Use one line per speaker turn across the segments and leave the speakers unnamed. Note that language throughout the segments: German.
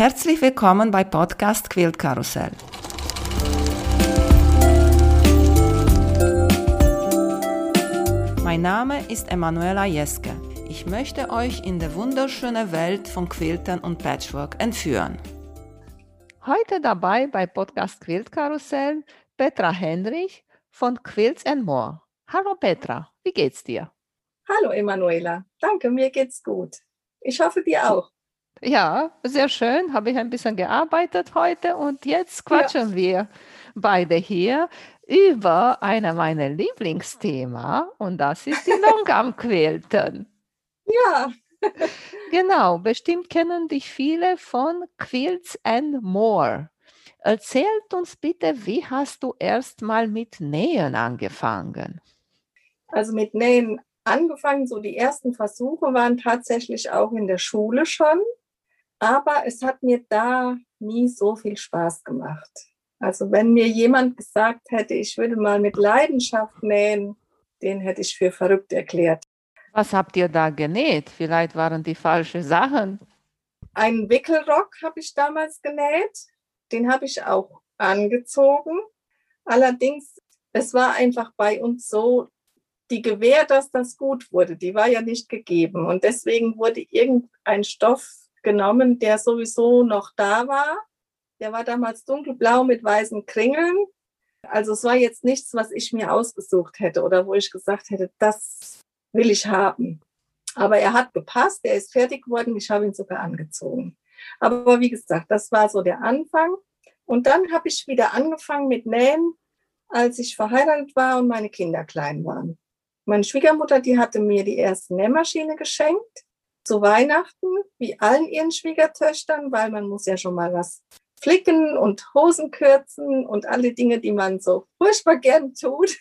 Herzlich willkommen bei Podcast Quilt Karussell. Mein Name ist Emanuela Jeske. Ich möchte euch in die wunderschöne Welt von Quiltern und Patchwork entführen. Heute dabei bei Podcast Quilt Karussell Petra Henrich von Quilts and More. Hallo Petra, wie geht's dir?
Hallo Emanuela, danke, mir geht's gut. Ich hoffe dir auch.
Ja, sehr schön. Habe ich ein bisschen gearbeitet heute und jetzt quatschen ja. wir beide hier über einer meiner Lieblingsthemen und das ist die Longarm-Quilten.
Ja.
genau, bestimmt kennen dich viele von Quilts and More. Erzählt uns bitte, wie hast du erst mal mit Nähen angefangen?
Also mit Nähen angefangen, so die ersten Versuche waren tatsächlich auch in der Schule schon. Aber es hat mir da nie so viel Spaß gemacht. Also wenn mir jemand gesagt hätte, ich würde mal mit Leidenschaft nähen, den hätte ich für verrückt erklärt.
Was habt ihr da genäht? Vielleicht waren die falschen Sachen.
Einen Wickelrock habe ich damals genäht. Den habe ich auch angezogen. Allerdings, es war einfach bei uns so, die Gewähr, dass das gut wurde, die war ja nicht gegeben. Und deswegen wurde irgendein Stoff genommen, der sowieso noch da war. Der war damals dunkelblau mit weißen Kringeln. Also es war jetzt nichts, was ich mir ausgesucht hätte oder wo ich gesagt hätte, das will ich haben. Aber er hat gepasst, er ist fertig geworden, ich habe ihn sogar angezogen. Aber wie gesagt, das war so der Anfang. Und dann habe ich wieder angefangen mit Nähen, als ich verheiratet war und meine Kinder klein waren. Meine Schwiegermutter, die hatte mir die erste Nähmaschine geschenkt zu Weihnachten, wie allen ihren Schwiegertöchtern, weil man muss ja schon mal was flicken und Hosen kürzen und alle Dinge, die man so furchtbar gern tut.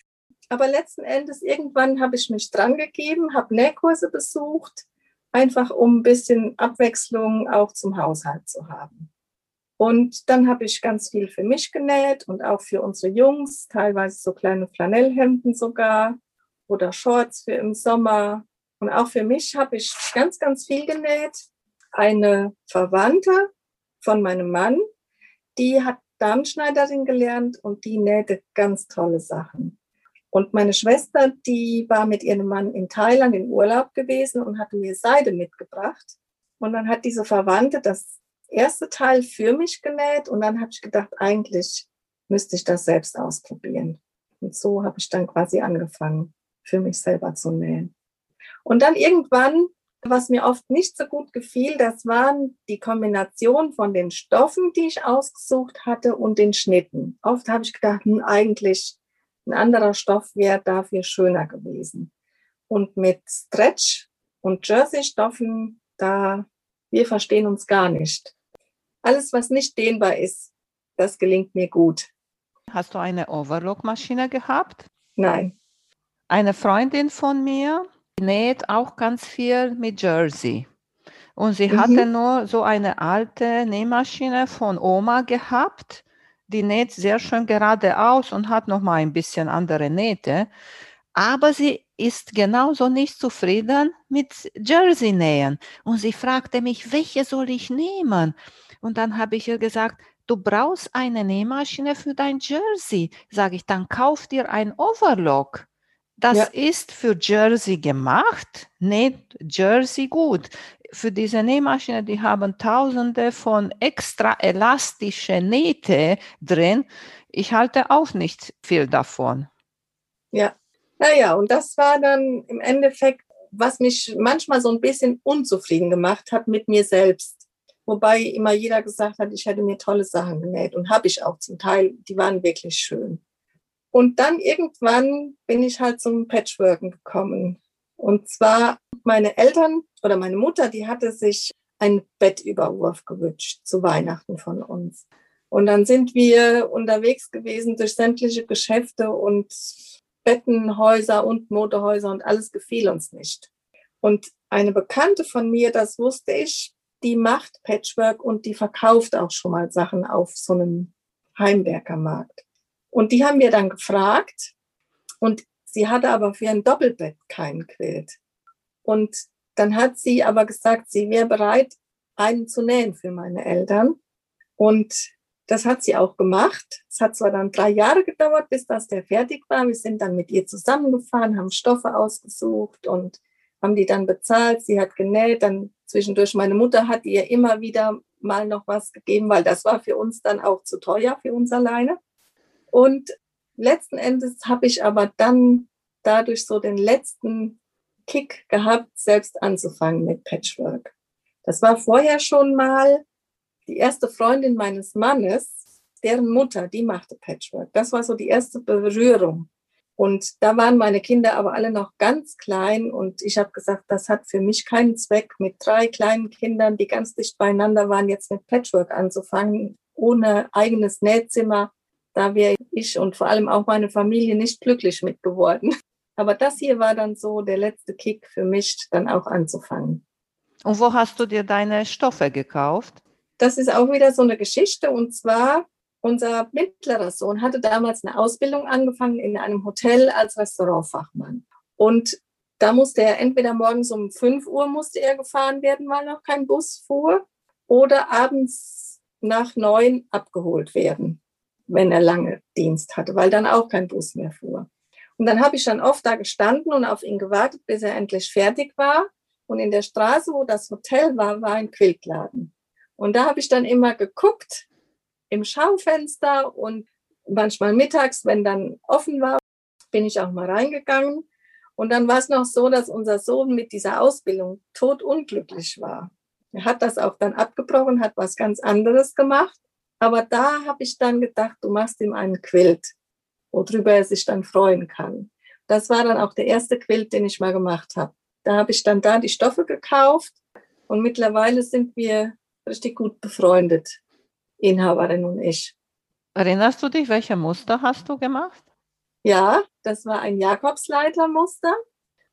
Aber letzten Endes, irgendwann habe ich mich dran gegeben, habe Nähkurse besucht, einfach um ein bisschen Abwechslung auch zum Haushalt zu haben. Und dann habe ich ganz viel für mich genäht und auch für unsere Jungs, teilweise so kleine Flanellhemden sogar oder Shorts für im Sommer und auch für mich habe ich ganz, ganz viel genäht. Eine Verwandte von meinem Mann, die hat Darmschneiderin gelernt und die nähte ganz tolle Sachen. Und meine Schwester, die war mit ihrem Mann in Thailand in Urlaub gewesen und hatte mir Seide mitgebracht. Und dann hat diese Verwandte das erste Teil für mich genäht und dann habe ich gedacht, eigentlich müsste ich das selbst ausprobieren. Und so habe ich dann quasi angefangen, für mich selber zu nähen. Und dann irgendwann, was mir oft nicht so gut gefiel, das waren die Kombination von den Stoffen, die ich ausgesucht hatte und den Schnitten. Oft habe ich gedacht, hm, eigentlich ein anderer Stoff wäre dafür schöner gewesen. Und mit Stretch und Jersey-Stoffen, da wir verstehen uns gar nicht. Alles, was nicht dehnbar ist, das gelingt mir gut.
Hast du eine Overlock-Maschine gehabt?
Nein.
Eine Freundin von mir, näht auch ganz viel mit Jersey. Und sie mhm. hatte nur so eine alte Nähmaschine von Oma gehabt. Die näht sehr schön geradeaus und hat noch mal ein bisschen andere Nähte. Aber sie ist genauso nicht zufrieden mit Jersey nähen. Und sie fragte mich, welche soll ich nehmen? Und dann habe ich ihr gesagt, du brauchst eine Nähmaschine für dein Jersey. Sage ich, dann kauf dir ein Overlock. Das ja. ist für Jersey gemacht, näht Jersey gut. Für diese Nähmaschine, die haben tausende von extra elastische Nähte drin. Ich halte auch nicht viel davon.
Ja, naja, und das war dann im Endeffekt, was mich manchmal so ein bisschen unzufrieden gemacht hat mit mir selbst. Wobei immer jeder gesagt hat, ich hätte mir tolle Sachen genäht und habe ich auch zum Teil, die waren wirklich schön. Und dann irgendwann bin ich halt zum Patchworken gekommen. Und zwar meine Eltern oder meine Mutter, die hatte sich einen Bettüberwurf gewünscht zu Weihnachten von uns. Und dann sind wir unterwegs gewesen durch sämtliche Geschäfte und Bettenhäuser und Modehäuser und alles gefiel uns nicht. Und eine Bekannte von mir, das wusste ich, die macht Patchwork und die verkauft auch schon mal Sachen auf so einem Heimwerkermarkt. Und die haben wir dann gefragt und sie hatte aber für ein Doppelbett keinen Quilt. Und dann hat sie aber gesagt, sie wäre bereit, einen zu nähen für meine Eltern. Und das hat sie auch gemacht. Es hat zwar dann drei Jahre gedauert, bis das der fertig war. Wir sind dann mit ihr zusammengefahren, haben Stoffe ausgesucht und haben die dann bezahlt. Sie hat genäht. Dann zwischendurch meine Mutter hat ihr immer wieder mal noch was gegeben, weil das war für uns dann auch zu teuer für uns alleine. Und letzten Endes habe ich aber dann dadurch so den letzten Kick gehabt, selbst anzufangen mit Patchwork. Das war vorher schon mal die erste Freundin meines Mannes, deren Mutter, die machte Patchwork. Das war so die erste Berührung. Und da waren meine Kinder aber alle noch ganz klein und ich habe gesagt, das hat für mich keinen Zweck, mit drei kleinen Kindern, die ganz dicht beieinander waren, jetzt mit Patchwork anzufangen, ohne eigenes Nähzimmer. Da wäre ich und vor allem auch meine Familie nicht glücklich mit geworden. Aber das hier war dann so der letzte Kick für mich, dann auch anzufangen.
Und wo hast du dir deine Stoffe gekauft?
Das ist auch wieder so eine Geschichte. Und zwar, unser mittlerer Sohn hatte damals eine Ausbildung angefangen in einem Hotel als Restaurantfachmann. Und da musste er entweder morgens um 5 Uhr musste er gefahren werden, weil noch kein Bus fuhr, oder abends nach neun abgeholt werden, wenn er lange Dienst hatte, weil dann auch kein Bus mehr fuhr. Und dann habe ich dann oft da gestanden und auf ihn gewartet, bis er endlich fertig war. Und in der Straße, wo das Hotel war, war ein Quiltladen. Und da habe ich dann immer geguckt im Schaufenster und manchmal mittags, wenn dann offen war, bin ich auch mal reingegangen. Und dann war es noch so, dass unser Sohn mit dieser Ausbildung totunglücklich war. Er hat das auch dann abgebrochen, hat was ganz anderes gemacht. Aber da habe ich dann gedacht, du machst ihm einen Quilt worüber er sich dann freuen kann. Das war dann auch der erste Quilt, den ich mal gemacht habe. Da habe ich dann da die Stoffe gekauft und mittlerweile sind wir richtig gut befreundet, Inhaberin und ich.
Erinnerst du dich, welche Muster hast du gemacht?
Ja, das war ein Jakobsleitermuster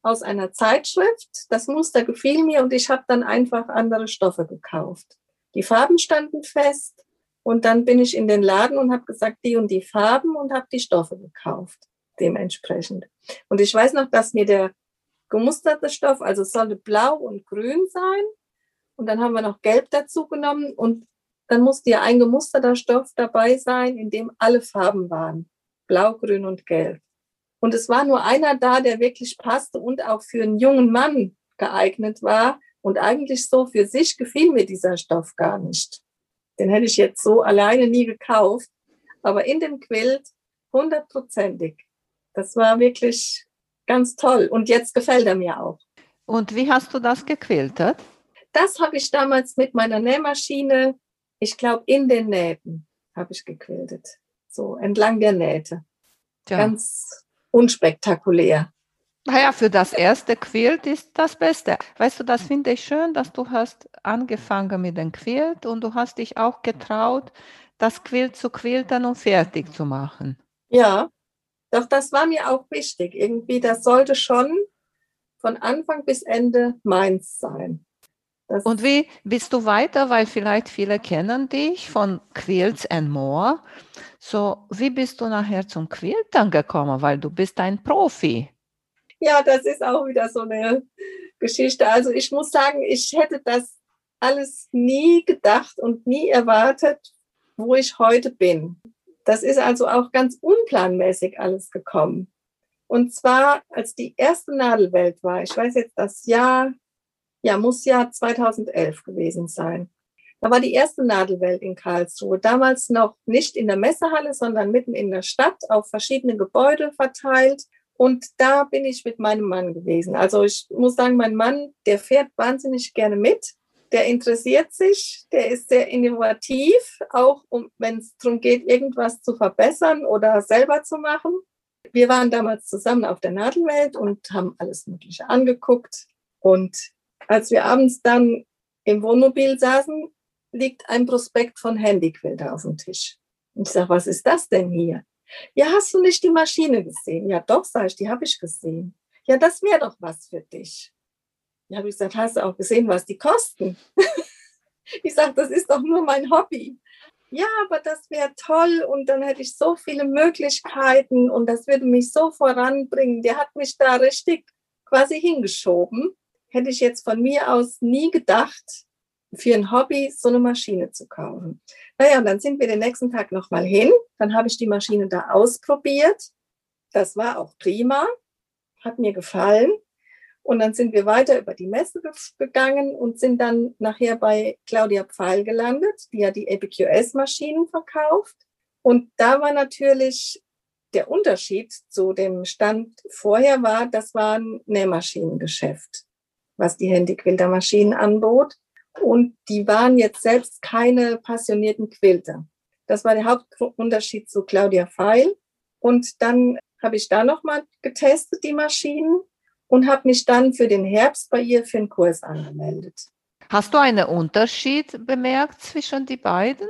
aus einer Zeitschrift. Das Muster gefiel mir und ich habe dann einfach andere Stoffe gekauft. Die Farben standen fest und dann bin ich in den Laden und habe gesagt, die und die Farben und habe die Stoffe gekauft, dementsprechend. Und ich weiß noch, dass mir der gemusterte Stoff, also es sollte blau und grün sein. Und dann haben wir noch gelb dazu genommen und dann musste ja ein gemusterter Stoff dabei sein, in dem alle Farben waren. Blau, grün und gelb. Und es war nur einer da, der wirklich passte und auch für einen jungen Mann geeignet war. Und eigentlich so für sich gefiel mir dieser Stoff gar nicht. Den hätte ich jetzt so alleine nie gekauft. Aber in dem Quilt hundertprozentig. Das war wirklich ganz toll. Und jetzt gefällt er mir auch.
Und wie hast du das gequiltet?
Das habe ich damals mit meiner Nähmaschine, ich glaube, in den Nähten habe ich gequiltet. So entlang der Nähte. Ja. Ganz unspektakulär.
Naja, für das erste Quilt ist das Beste. Weißt du, das finde ich schön, dass du hast angefangen mit dem Quilt und du hast dich auch getraut, das Quilt zu quilten und fertig zu machen.
Ja, doch das war mir auch wichtig. Irgendwie, das sollte schon von Anfang bis Ende meins sein.
Das und wie bist du weiter? Weil vielleicht viele kennen dich von Quilts and More. So, wie bist du nachher zum Quiltern gekommen? Weil du bist ein Profi.
Ja, das ist auch wieder so eine Geschichte. Also ich muss sagen, ich hätte das alles nie gedacht und nie erwartet, wo ich heute bin. Das ist also auch ganz unplanmäßig alles gekommen. Und zwar, als die erste Nadelwelt war, ich weiß jetzt das Jahr, ja, muss ja 2011 gewesen sein. Da war die erste Nadelwelt in Karlsruhe. Damals noch nicht in der Messehalle, sondern mitten in der Stadt auf verschiedene Gebäude verteilt. Und da bin ich mit meinem Mann gewesen. Also ich muss sagen, mein Mann, der fährt wahnsinnig gerne mit. Der interessiert sich, der ist sehr innovativ, auch um, wenn es darum geht, irgendwas zu verbessern oder selber zu machen. Wir waren damals zusammen auf der Nadelwelt und haben alles Mögliche angeguckt. Und als wir abends dann im Wohnmobil saßen, liegt ein Prospekt von Handyquilter auf dem Tisch. Und ich sage, was ist das denn hier? Ja, hast du nicht die Maschine gesehen? Ja, doch, sag ich, die habe ich gesehen. Ja, das wäre doch was für dich. Ja, habe ich gesagt, hast du auch gesehen, was die kosten? ich sage, das ist doch nur mein Hobby. Ja, aber das wäre toll und dann hätte ich so viele Möglichkeiten und das würde mich so voranbringen. Der hat mich da richtig quasi hingeschoben. Hätte ich jetzt von mir aus nie gedacht, für ein Hobby so eine Maschine zu kaufen. Naja, und dann sind wir den nächsten Tag nochmal hin. Dann habe ich die Maschine da ausprobiert. Das war auch prima, hat mir gefallen. Und dann sind wir weiter über die Messe gegangen und sind dann nachher bei Claudia Pfeil gelandet, die ja die EPQS-Maschinen verkauft. Und da war natürlich der Unterschied zu dem Stand vorher war, das war ein Nähmaschinengeschäft, was die Handy Quilter Maschinen anbot. Und die waren jetzt selbst keine passionierten Quilter. Das war der Hauptunterschied zu Claudia Feil. Und dann habe ich da nochmal getestet, die Maschinen, und habe mich dann für den Herbst bei ihr für einen Kurs angemeldet.
Hast du einen Unterschied bemerkt zwischen die beiden?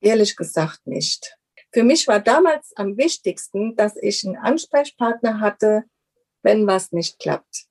Ehrlich gesagt nicht. Für mich war damals am wichtigsten, dass ich einen Ansprechpartner hatte, wenn was nicht klappt.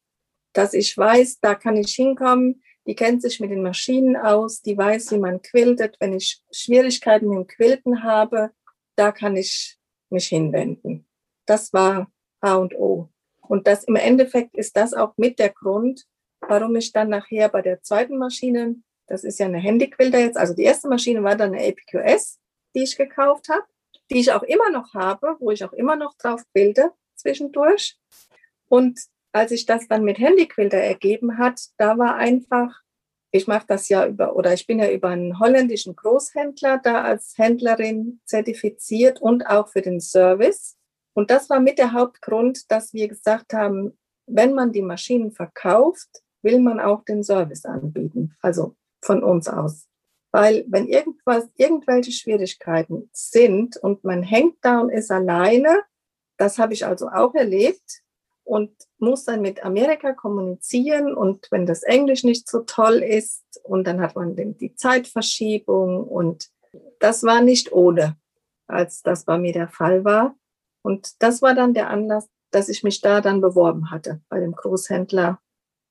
Dass ich weiß, da kann ich hinkommen, die kennt sich mit den Maschinen aus, die weiß, wie man quiltet. Wenn ich Schwierigkeiten dem Quilten habe, da kann ich mich hinwenden. Das war A und O. Und das im Endeffekt ist das auch mit der Grund, warum ich dann nachher bei der zweiten Maschine, das ist ja eine Handyquilter jetzt, also die erste Maschine war dann eine APQS, die ich gekauft habe, die ich auch immer noch habe, wo ich auch immer noch drauf quilte zwischendurch. Und als ich das dann mit Handyquilter ergeben hat, da war einfach, ich mache das ja über, oder ich bin ja über einen holländischen Großhändler da als Händlerin zertifiziert und auch für den Service. Und das war mit der Hauptgrund, dass wir gesagt haben, wenn man die Maschinen verkauft, will man auch den Service anbieten, also von uns aus. Weil wenn irgendwas, irgendwelche Schwierigkeiten sind und man hängt da und ist alleine, das habe ich also auch erlebt, und muss dann mit Amerika kommunizieren. Und wenn das Englisch nicht so toll ist, und dann hat man die Zeitverschiebung und das war nicht ohne, als das bei mir der Fall war. Und das war dann der Anlass, dass ich mich da dann beworben hatte, bei dem Großhändler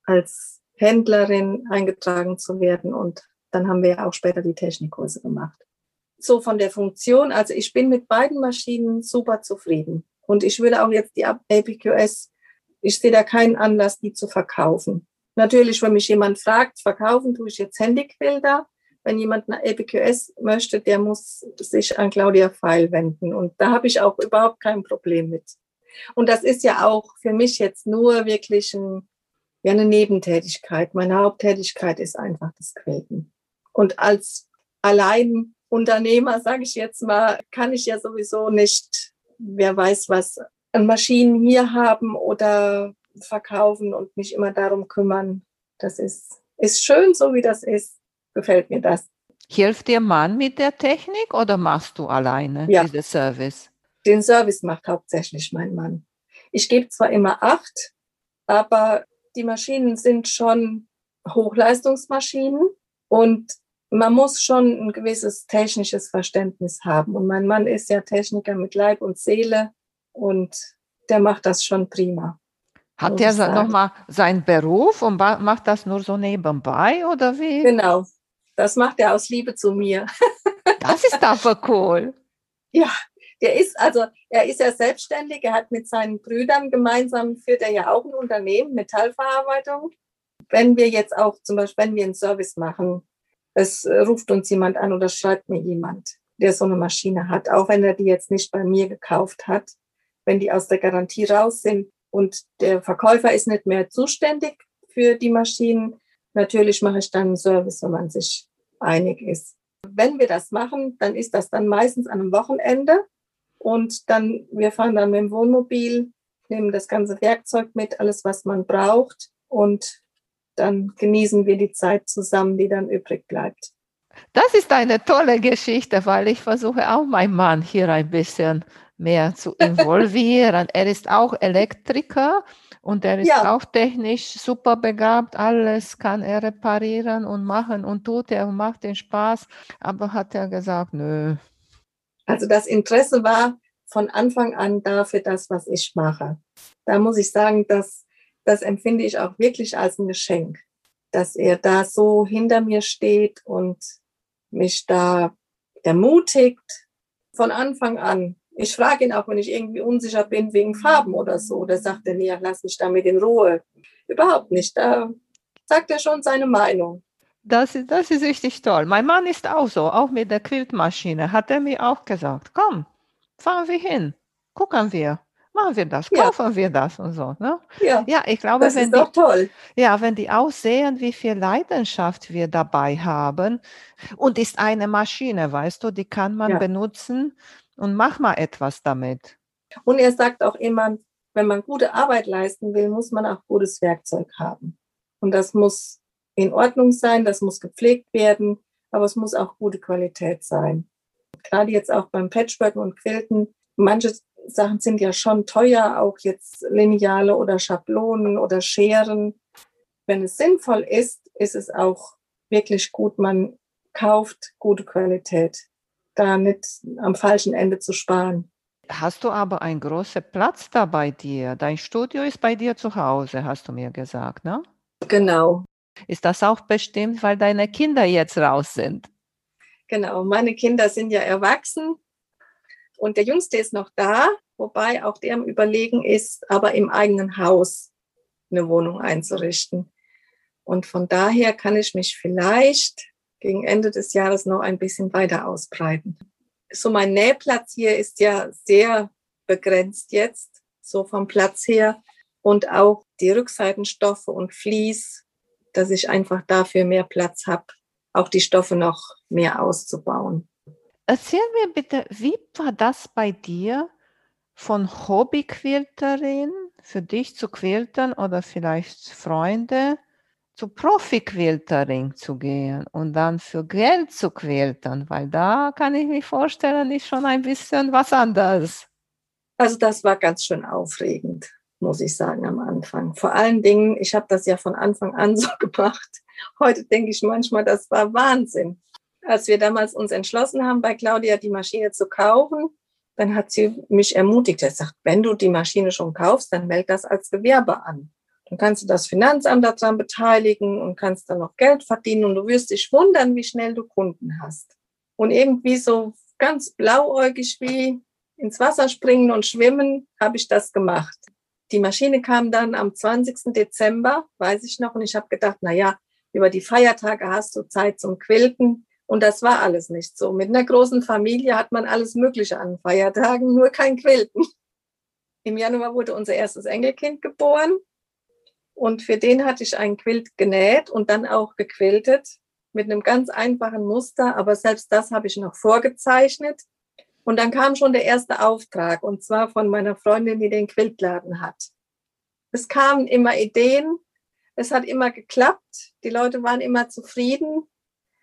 als Händlerin eingetragen zu werden. Und dann haben wir ja auch später die Technikkurse gemacht. So von der Funktion, also ich bin mit beiden Maschinen super zufrieden. Und ich würde auch jetzt die APQS ich sehe da keinen Anlass, die zu verkaufen. Natürlich, wenn mich jemand fragt, verkaufen tue ich jetzt Handyquilter. Wenn jemand eine EPQS möchte, der muss sich an Claudia Feil wenden. Und da habe ich auch überhaupt kein Problem mit. Und das ist ja auch für mich jetzt nur wirklich ein, ja, eine Nebentätigkeit. Meine Haupttätigkeit ist einfach das Quilten. Und als Alleinunternehmer, sage ich jetzt mal, kann ich ja sowieso nicht, wer weiß was, Maschinen hier haben oder verkaufen und mich immer darum kümmern. Das ist, ist schön, so wie das ist. Gefällt mir das.
Hilft dir Mann mit der Technik oder machst du alleine ja. diesen Service?
Den Service macht hauptsächlich mein Mann. Ich gebe zwar immer acht, aber die Maschinen sind schon Hochleistungsmaschinen und man muss schon ein gewisses technisches Verständnis haben. Und mein Mann ist ja Techniker mit Leib und Seele und der macht das schon prima.
Hat er nochmal seinen Beruf und macht das nur so nebenbei oder wie?
Genau, das macht er aus Liebe zu mir.
das ist aber cool.
Ja, der ist also, er ist ja selbstständig, er hat mit seinen Brüdern gemeinsam, führt er ja auch ein Unternehmen, Metallverarbeitung. Wenn wir jetzt auch zum Beispiel, wenn wir einen Service machen, es ruft uns jemand an oder schreibt mir jemand, der so eine Maschine hat, auch wenn er die jetzt nicht bei mir gekauft hat, wenn die aus der Garantie raus sind und der Verkäufer ist nicht mehr zuständig für die Maschinen, natürlich mache ich dann einen Service, wenn man sich einig ist. Wenn wir das machen, dann ist das dann meistens an einem Wochenende und dann, wir fahren dann mit dem Wohnmobil, nehmen das ganze Werkzeug mit, alles, was man braucht und dann genießen wir die Zeit zusammen, die dann übrig bleibt.
Das ist eine tolle Geschichte, weil ich versuche auch meinen Mann hier ein bisschen mehr zu involvieren. er ist auch Elektriker und er ist ja. auch technisch super begabt. Alles kann er reparieren und machen und tut er und macht den Spaß. Aber hat er gesagt, nö.
Also das Interesse war von Anfang an da für das, was ich mache. Da muss ich sagen, dass das empfinde ich auch wirklich als ein Geschenk, dass er da so hinter mir steht und mich da ermutigt von Anfang an. Ich frage ihn auch, wenn ich irgendwie unsicher bin wegen Farben oder so. Da sagt er, nee, lass mich damit in Ruhe. Überhaupt nicht. Da sagt er schon seine Meinung.
Das, das ist richtig toll. Mein Mann ist auch so, auch mit der Quiltmaschine. Hat er mir auch gesagt, komm, fahren wir hin, gucken wir, machen wir das, kaufen ja. wir das und so. Ne?
Ja.
ja, ich glaube,
das
wenn
ist
die,
toll.
ja, wenn die auch sehen, wie viel Leidenschaft wir dabei haben und ist eine Maschine, weißt du, die kann man
Ja.
benutzen und mach mal etwas damit.
Und er sagt auch immer, wenn man gute Arbeit leisten will, muss man auch gutes Werkzeug haben. Und das muss in Ordnung sein, das muss gepflegt werden, aber es muss auch gute Qualität sein. Gerade jetzt auch beim Patchwork und Quilten, manche Sachen sind ja schon teuer, auch jetzt Lineale oder Schablonen oder Scheren. Wenn es sinnvoll ist, ist es auch wirklich gut, man kauft gute Qualität, da nicht am falschen Ende zu sparen.
Hast du aber einen großen Platz da bei dir? Dein Studio ist bei dir zu Hause, hast du mir gesagt, ne?
Genau,
Ist das auch bestimmt, weil deine Kinder jetzt raus sind?
genau. Meine Kinder sind ja erwachsen und der Jüngste ist noch da, wobei auch der am Überlegen ist, aber im eigenen Haus eine Wohnung einzurichten. Und von daher kann ich mich vielleicht gegen Ende des Jahres noch ein bisschen weiter ausbreiten. So mein Nähplatz hier ist ja sehr begrenzt jetzt, so vom Platz her. Und auch die Rückseitenstoffe und Vlies, dass ich einfach dafür mehr Platz habe, auch die Stoffe noch mehr auszubauen.
Erzähl mir bitte, wie war das bei dir von Hobbyquilterin für dich zu quiltern oder vielleicht Freunde zu Profi-Quilterin zu gehen und dann für Geld zu quiltern, weil da kann ich mir vorstellen, ist schon ein bisschen was anderes.
Also das war ganz schön aufregend, muss ich sagen, am Anfang. Vor allen Dingen, ich habe das ja von Anfang an so gemacht. Heute denke ich manchmal, das war Wahnsinn. Als wir damals uns entschlossen haben, bei Claudia die Maschine zu kaufen, dann hat sie mich ermutigt. Er sagt, wenn du die Maschine schon kaufst, dann meld das als Gewerbe an. Dann kannst du das Finanzamt daran beteiligen und kannst dann noch Geld verdienen und du wirst dich wundern, wie schnell du Kunden hast. Und irgendwie so ganz blauäugig wie ins Wasser springen und schwimmen, habe ich das gemacht. Die Maschine kam dann am 20. Dezember, weiß ich noch, und ich habe gedacht, na ja, über die Feiertage hast du Zeit zum Quilten. Und das war alles nicht so. Mit einer großen Familie hat man alles Mögliche an Feiertagen, nur kein Quilten. Im Januar wurde unser erstes Enkelkind geboren. Und für den hatte ich einen Quilt genäht und dann auch gequiltet mit einem ganz einfachen Muster. Aber selbst das habe ich noch vorgezeichnet. Und dann kam schon der erste Auftrag, und zwar von meiner Freundin, die den Quiltladen hat. Es kamen immer Ideen, es hat immer geklappt, die Leute waren immer zufrieden.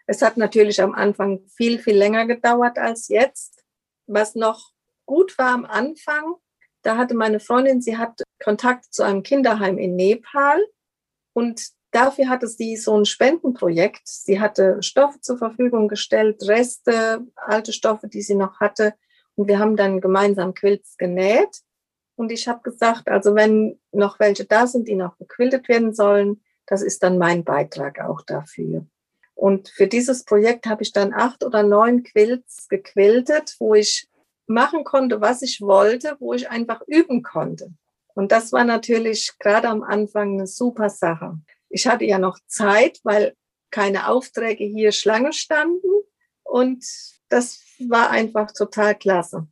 Es hat natürlich am Anfang viel, viel länger gedauert als jetzt. Was noch gut war am Anfang, da hatte meine Freundin, sie hat Kontakt zu einem Kinderheim in Nepal und dafür hatte sie so ein Spendenprojekt. Sie hatte Stoffe zur Verfügung gestellt, Reste, alte Stoffe, die sie noch hatte. Und wir haben dann gemeinsam Quilts genäht. Und ich habe gesagt, also wenn noch welche da sind, die noch gequiltet werden sollen, das ist dann mein Beitrag auch dafür. Und für dieses Projekt habe ich dann acht oder neun Quilts gequiltet, wo ich machen konnte, was ich wollte, wo ich einfach üben konnte. Und das war natürlich gerade am Anfang eine super Sache. Ich hatte ja noch Zeit, weil keine Aufträge hier Schlange standen. Und das war einfach total klasse.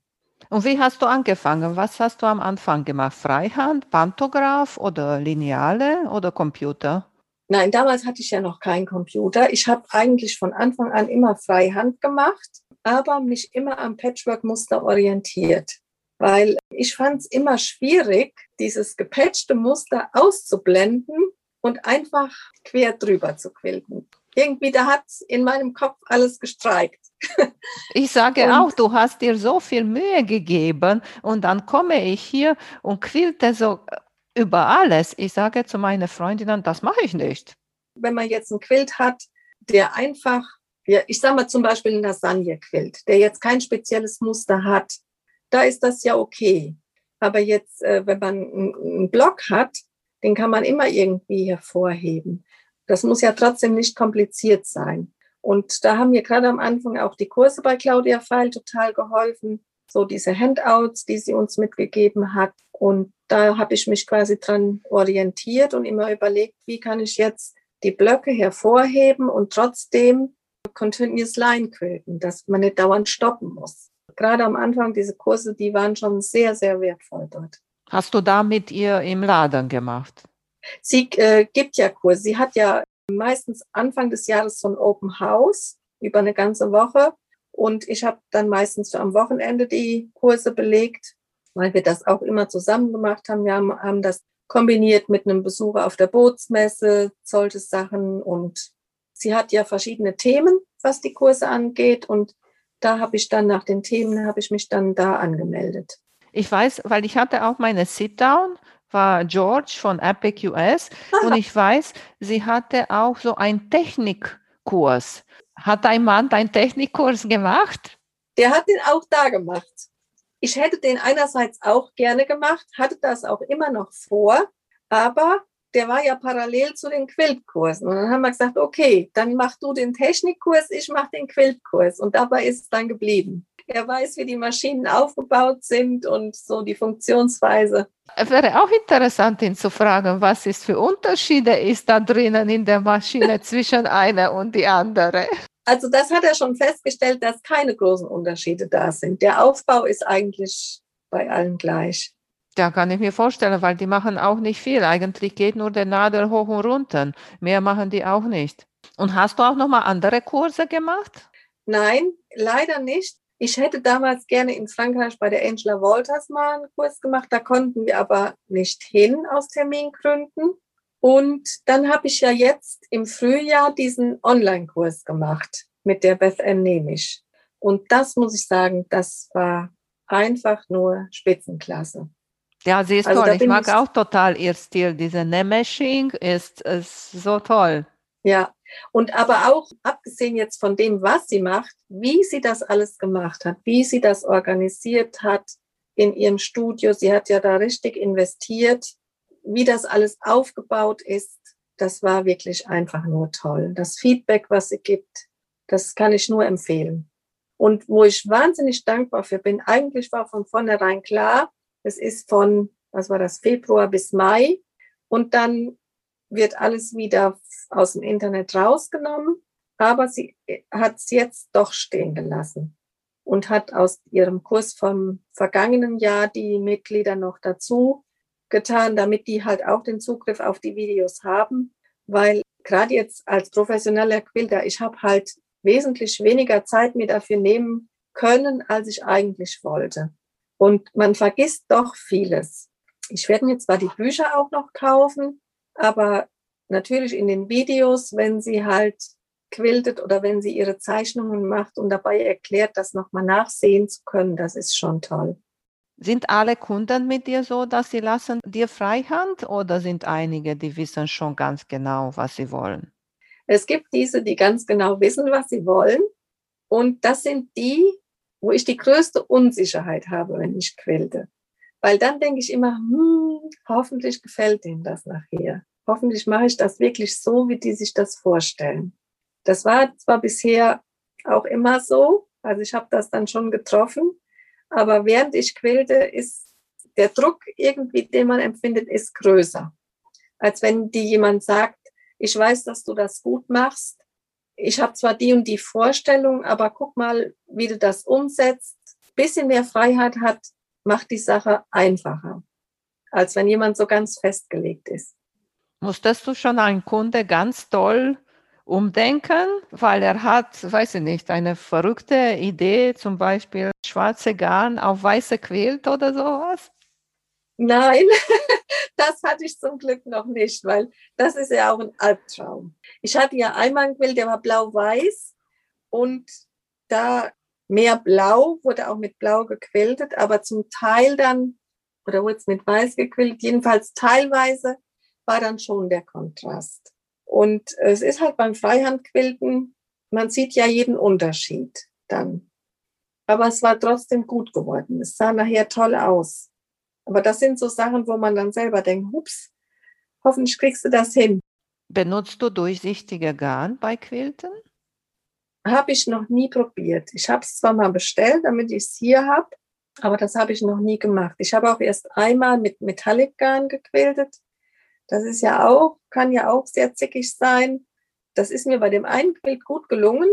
Und wie hast du angefangen? Was hast du am Anfang gemacht? Freihand, Pantograph oder Lineale oder Computer?
Nein, damals hatte ich ja noch keinen Computer. Ich habe eigentlich von Anfang an immer Freihand gemacht, aber mich immer am Patchwork-Muster orientiert, weil ich fand es immer schwierig, dieses gepatchte Muster auszublenden und einfach quer drüber zu quilten. Irgendwie, da hat in meinem Kopf alles gestreikt.
Ich sage
Und-
auch, du hast dir so viel Mühe gegeben und dann komme ich hier und quilte so über alles. Ich sage zu meinen Freundinnen, das mache ich nicht.
Wenn man jetzt einen Quilt hat, der einfach, ja, ich sage mal zum Beispiel einen Lasagne-Quilt, der jetzt kein spezielles Muster hat, da ist das ja okay. Aber jetzt, äh, wenn man einen Block hat, den kann man immer irgendwie hervorheben. Das muss ja trotzdem nicht kompliziert sein. Und da haben mir gerade am Anfang auch die Kurse bei Claudia Feil total geholfen. So diese Handouts, die sie uns mitgegeben hat. Und da habe ich mich quasi dran orientiert und immer überlegt, wie kann ich jetzt die Blöcke hervorheben und trotzdem Continuous Line quilten, dass man nicht dauernd stoppen muss. Gerade am Anfang diese Kurse, die waren schon sehr, sehr wertvoll dort.
Hast du da mit ihr im Laden gemacht?
Sie äh, gibt ja Kurse. Sie hat ja meistens Anfang des Jahres so ein Open House über eine ganze Woche. Und ich habe dann meistens so am Wochenende die Kurse belegt, weil wir das auch immer zusammen gemacht haben. Wir haben, haben das kombiniert mit einem Besuch auf der Bootsmesse, solche Sachen. Und sie hat ja verschiedene Themen, was die Kurse angeht. Und da habe ich dann nach den Themen, habe ich mich dann da angemeldet.
Ich weiß, weil ich hatte auch meine Sit-Down, war George von US. Aha. Und ich weiß, sie hatte auch so einen Technikkurs. Hat dein Mann deinen Technikkurs gemacht?
Der hat den auch da gemacht. Ich hätte den einerseits auch gerne gemacht, hatte das auch immer noch vor, aber der war ja parallel zu den Quiltkursen. Und dann haben wir gesagt, okay, dann mach du den Technikkurs, ich mach den Quiltkurs. Und dabei ist es dann geblieben. Er weiß, wie die Maschinen aufgebaut sind und so die Funktionsweise.
Es wäre auch interessant, ihn zu fragen, was es für Unterschiede ist da drinnen in der Maschine zwischen einer und die andere.
Also das hat er schon festgestellt, dass keine großen Unterschiede da sind. Der Aufbau ist eigentlich bei allen gleich.
Ja, kann ich mir vorstellen, weil die machen auch nicht viel. Eigentlich geht nur der Nadel hoch und runter. Mehr machen die auch nicht. Und hast du auch noch mal andere Kurse gemacht?
Nein, leider nicht. Ich hätte damals gerne in Frankreich bei der Angela Walters mal einen Kurs gemacht. Da konnten wir aber nicht hin aus Termingründen. Und dann habe ich ja jetzt im Frühjahr diesen Online-Kurs gemacht mit der Beth Ann Nemisch. Und das muss ich sagen, das war einfach nur Spitzenklasse.
Ja, sie ist also toll. Ich mag ich auch total ihr Stil. Diese Nemeshing ist, ist so toll.
Ja, und aber auch abgesehen jetzt von dem, was sie macht, wie sie das alles gemacht hat, wie sie das organisiert hat in ihrem Studio. Sie hat ja da richtig investiert. Wie das alles aufgebaut ist, das war wirklich einfach nur toll. Das Feedback, was sie gibt, das kann ich nur empfehlen. Und wo ich wahnsinnig dankbar für bin, eigentlich war von vornherein klar, es ist von, was war das, Februar bis Mai. Und dann wird alles wieder aus dem Internet rausgenommen. Aber sie hat es jetzt doch stehen gelassen und hat aus ihrem Kurs vom vergangenen Jahr die Mitglieder noch dazu getan, damit die halt auch den Zugriff auf die Videos haben. Weil gerade jetzt als professioneller Quilter, ich habe halt wesentlich weniger Zeit mir dafür nehmen können, als ich eigentlich wollte. Und man vergisst doch vieles. Ich werde mir zwar die Bücher auch noch kaufen, aber natürlich in den Videos, wenn sie halt quiltet oder wenn sie ihre Zeichnungen macht und dabei erklärt, das nochmal nachsehen zu können, das ist schon toll.
Sind alle Kunden mit dir so, dass sie lassen dir Freihand oder sind einige, die wissen schon ganz genau, was sie wollen?
Es gibt diese, die ganz genau wissen, was sie wollen. Und das sind die, wo ich die größte Unsicherheit habe, wenn ich quilte. Weil dann denke ich immer, hm, hoffentlich gefällt denen das nachher. Hoffentlich mache ich das wirklich so, wie die sich das vorstellen. Das war zwar bisher auch immer so, also ich habe das dann schon getroffen, aber während ich quälte, ist der Druck irgendwie, den man empfindet, ist größer. Als wenn die jemand sagt, ich weiß, dass du das gut machst, ich habe zwar die und die Vorstellung, aber guck mal, wie du das umsetzt. Bisschen mehr Freiheit hat, macht die Sache einfacher, als wenn jemand so ganz festgelegt ist.
Musstest du schon einen Kunde ganz toll umdenken, weil er hat, weiß ich nicht, eine verrückte Idee, zum Beispiel schwarze Garn auf weiße Quilt oder sowas?
Nein, das hatte ich zum Glück noch nicht, weil das ist ja auch ein Albtraum. Ich hatte ja einmal einen Quilt, der war blau-weiß und da mehr blau, wurde auch mit blau gequiltet, aber zum Teil dann, oder wurde es mit weiß gequiltet, jedenfalls teilweise war dann schon der Kontrast. Und es ist halt beim Freihandquilten, man sieht ja jeden Unterschied dann. Aber es war trotzdem gut geworden. Es sah nachher toll aus. Aber das sind so Sachen, wo man dann selber denkt, hups, hoffentlich kriegst du das hin.
Benutzt du durchsichtige Garn bei Quilten?
Habe ich noch nie probiert. Ich habe es zwar mal bestellt, damit ich es hier habe, aber das habe ich noch nie gemacht. Ich habe auch erst einmal mit Metallic Garn gequiltet. Das ist ja auch, kann ja auch sehr zickig sein. Das ist mir bei dem einen Quilt gut gelungen,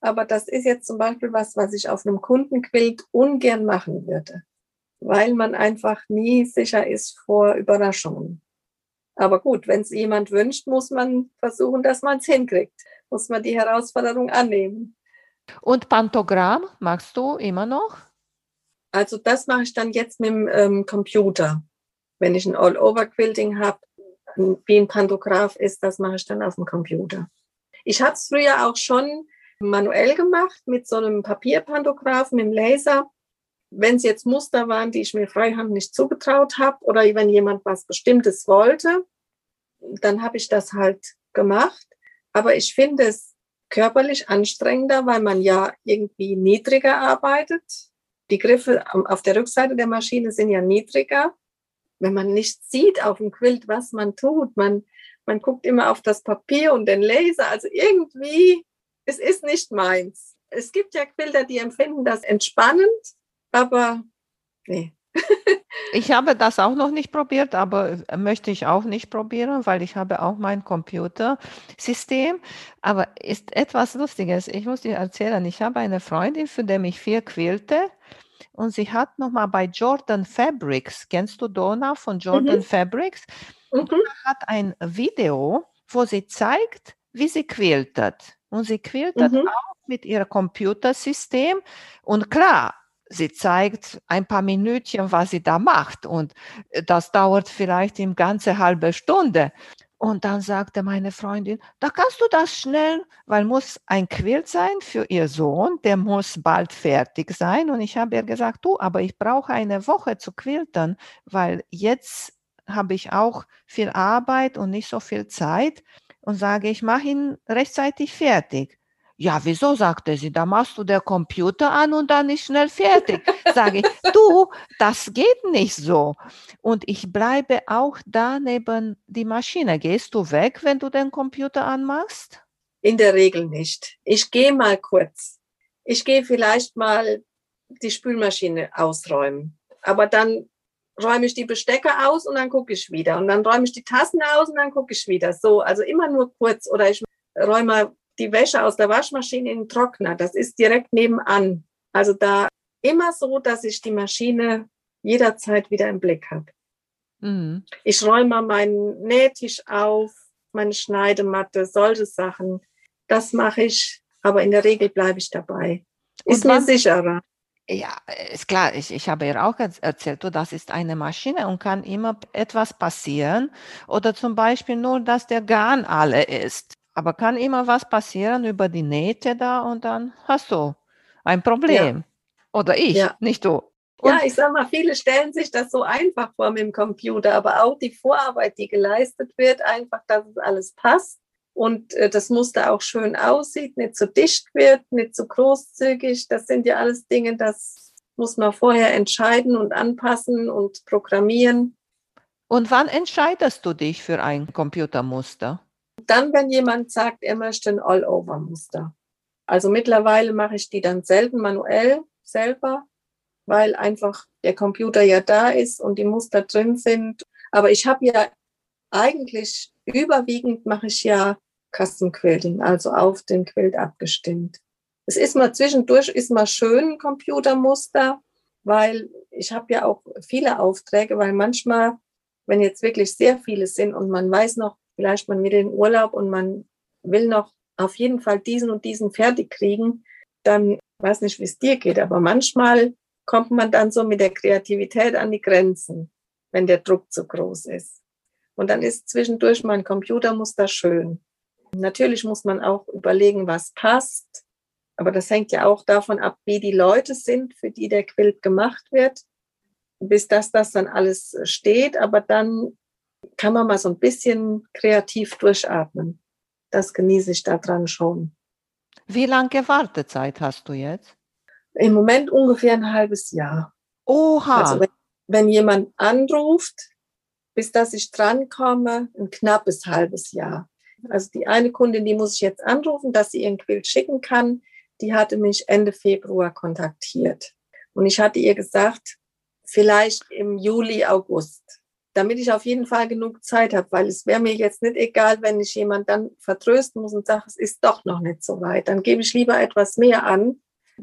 aber das ist jetzt zum Beispiel was, was ich auf einem Kundenquilt ungern machen würde, weil man einfach nie sicher ist vor Überraschungen. Aber gut, wenn es jemand wünscht, muss man versuchen, dass man es hinkriegt. Muss man die Herausforderung annehmen.
Und Pantogramm machst du immer noch?
Also das mache ich dann jetzt mit dem ähm, Computer. Wenn ich ein All-Over-Quilting habe, wie ein Pantograph ist, das mache ich dann auf dem Computer. Ich habe es früher auch schon manuell gemacht mit so einem Papierpantograph, mit dem Laser. Wenn es jetzt Muster waren, die ich mir freihand nicht zugetraut habe oder wenn jemand was Bestimmtes wollte, dann habe ich das halt gemacht. Aber ich finde es körperlich anstrengender, weil man ja irgendwie niedriger arbeitet. Die Griffe auf der Rückseite der Maschine sind ja niedriger wenn man nicht sieht auf dem Quilt, was man tut. Man, man guckt immer auf das Papier und den Laser. Also irgendwie, es ist nicht meins. Es gibt ja Quilter, die empfinden das entspannend, aber nee.
ich habe das auch noch nicht probiert, aber möchte ich auch nicht probieren, weil ich habe auch mein Computersystem. Aber ist etwas Lustiges. Ich muss dir erzählen, ich habe eine Freundin, für die ich viel quillte und sie hat nochmal bei Jordan Fabrics, kennst du Donna von Jordan mhm. Fabrics? Mhm. hat ein Video, wo sie zeigt, wie sie quiltet. Und sie quiltet mhm. auch mit ihrem Computersystem. Und klar, sie zeigt ein paar Minütchen, was sie da macht. Und das dauert vielleicht eine ganze halbe Stunde. Und dann sagte meine Freundin, da kannst du das schnell, weil muss ein Quilt sein für ihr Sohn, der muss bald fertig sein. Und ich habe ihr gesagt, du, aber ich brauche eine Woche zu quilten, weil jetzt habe ich auch viel Arbeit und nicht so viel Zeit und sage, ich mache ihn rechtzeitig fertig. Ja, wieso, sagte sie, da machst du der Computer an und dann ist schnell fertig. Sage ich, du, das geht nicht so. Und ich bleibe auch da neben die Maschine. Gehst du weg, wenn du den Computer anmachst?
In der Regel nicht. Ich gehe mal kurz. Ich gehe vielleicht mal die Spülmaschine ausräumen. Aber dann räume ich die Bestecke aus und dann gucke ich wieder. Und dann räume ich die Tassen aus und dann gucke ich wieder. So, also immer nur kurz. Oder ich räume die Wäsche aus der Waschmaschine in den Trockner. Das ist direkt nebenan. Also da immer so, dass ich die Maschine jederzeit wieder im Blick habe. Mhm. Ich räume meinen Nähtisch auf, meine Schneidematte, solche Sachen. Das mache ich, aber in der Regel bleibe ich dabei. Ist mir sicherer.
Ja, ist klar. Ich, ich habe ihr auch erzählt, du, das ist eine Maschine und kann immer etwas passieren. Oder zum Beispiel nur, dass der Garn alle ist. Aber kann immer was passieren über die Nähte da und dann hast du ein Problem. Ja. Oder ich, ja. nicht du.
Und ja, ich sag mal, viele stellen sich das so einfach vor mit dem Computer, aber auch die Vorarbeit, die geleistet wird, einfach, dass es alles passt und äh, das Muster auch schön aussieht, nicht zu so dicht wird, nicht zu so großzügig. Das sind ja alles Dinge, das muss man vorher entscheiden und anpassen und programmieren.
Und wann entscheidest du dich für ein Computermuster?
Dann, wenn jemand sagt, er möchte ein All-Over-Muster. Also mittlerweile mache ich die dann selten manuell selber, weil einfach der Computer ja da ist und die Muster drin sind. Aber ich habe ja eigentlich überwiegend mache ich ja Custom Quilting, also auf den Quilt abgestimmt. Es ist mal zwischendurch ist mal schön Computermuster, weil ich habe ja auch viele Aufträge, weil manchmal, wenn jetzt wirklich sehr viele sind und man weiß noch, vielleicht man will in Urlaub und man will noch auf jeden Fall diesen und diesen fertig kriegen, dann weiß nicht, wie es dir geht, aber manchmal kommt man dann so mit der Kreativität an die Grenzen, wenn der Druck zu groß ist. Und dann ist zwischendurch mein Computermuster schön. Natürlich muss man auch überlegen, was passt. Aber das hängt ja auch davon ab, wie die Leute sind, für die der Quilt gemacht wird, bis das das dann alles steht. Aber dann kann man mal so ein bisschen kreativ durchatmen. Das genieße ich daran schon.
Wie lange Wartezeit hast du jetzt?
Im Moment ungefähr ein halbes Jahr.
Oha. Also
wenn, wenn jemand anruft, bis dass ich drankomme, ein knappes halbes Jahr. Also die eine Kundin, die muss ich jetzt anrufen, dass sie ihren Quilt schicken kann, die hatte mich Ende Februar kontaktiert. Und ich hatte ihr gesagt, vielleicht im Juli, August. Damit ich auf jeden Fall genug Zeit habe, weil es wäre mir jetzt nicht egal, wenn ich jemand dann vertrösten muss und sage, es ist doch noch nicht so weit. Dann gebe ich lieber etwas mehr an.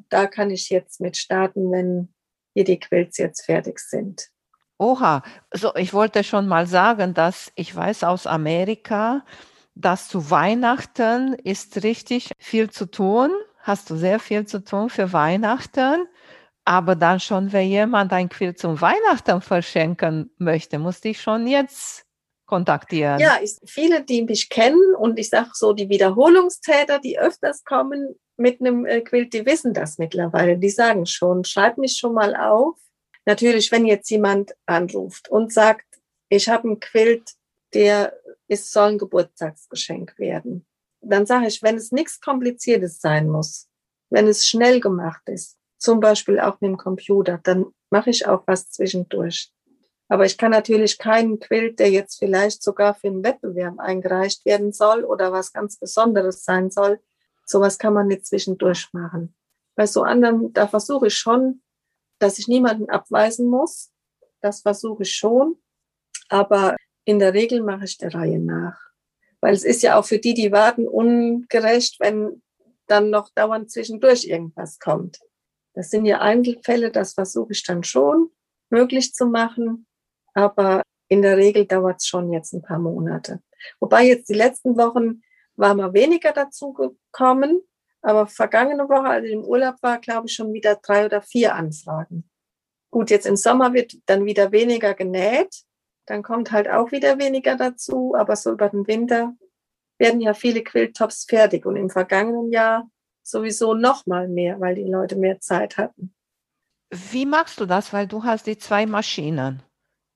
Da kann ich jetzt mit starten, wenn hier die Quilts jetzt fertig sind.
Oha, so ich wollte schon mal sagen, dass ich weiß aus Amerika, dass zu Weihnachten ist richtig viel zu tun. Hast du sehr viel zu tun für Weihnachten. Aber dann schon, wenn jemand ein Quilt zum Weihnachten verschenken möchte, muss ich schon jetzt kontaktieren.
Ja, ich, viele, die mich kennen und ich sage so, die Wiederholungstäter, die öfters kommen mit einem äh, Quilt, die wissen das mittlerweile. Die sagen schon, schreib mich schon mal auf. Natürlich, wenn jetzt jemand anruft und sagt, ich habe einen Quilt, der ist, soll ein Geburtstagsgeschenk werden. Dann sage ich, wenn es nichts Kompliziertes sein muss, wenn es schnell gemacht ist, zum Beispiel auch mit dem Computer, dann mache ich auch was zwischendurch. Aber ich kann natürlich keinen Quilt, der jetzt vielleicht sogar für einen Wettbewerb eingereicht werden soll oder was ganz Besonderes sein soll, sowas kann man nicht zwischendurch machen. Bei so anderen, da versuche ich schon, dass ich niemanden abweisen muss. Das versuche ich schon. Aber in der Regel mache ich der Reihe nach. Weil es ist ja auch für die, die warten, ungerecht, wenn dann noch dauernd zwischendurch irgendwas kommt. Das sind ja Einzelfälle, das versuche ich dann schon möglich zu machen, aber in der Regel dauert es schon jetzt ein paar Monate. Wobei jetzt die letzten Wochen war mal weniger dazu gekommen, aber vergangene Woche, als ich im Urlaub war, glaube ich schon wieder drei oder vier Anfragen. Gut, jetzt im Sommer wird dann wieder weniger genäht, dann kommt halt auch wieder weniger dazu, aber so über den Winter werden ja viele Quilltops fertig und im vergangenen Jahr sowieso noch mal mehr, weil die Leute mehr Zeit hatten.
Wie machst du das? Weil du hast die zwei Maschinen.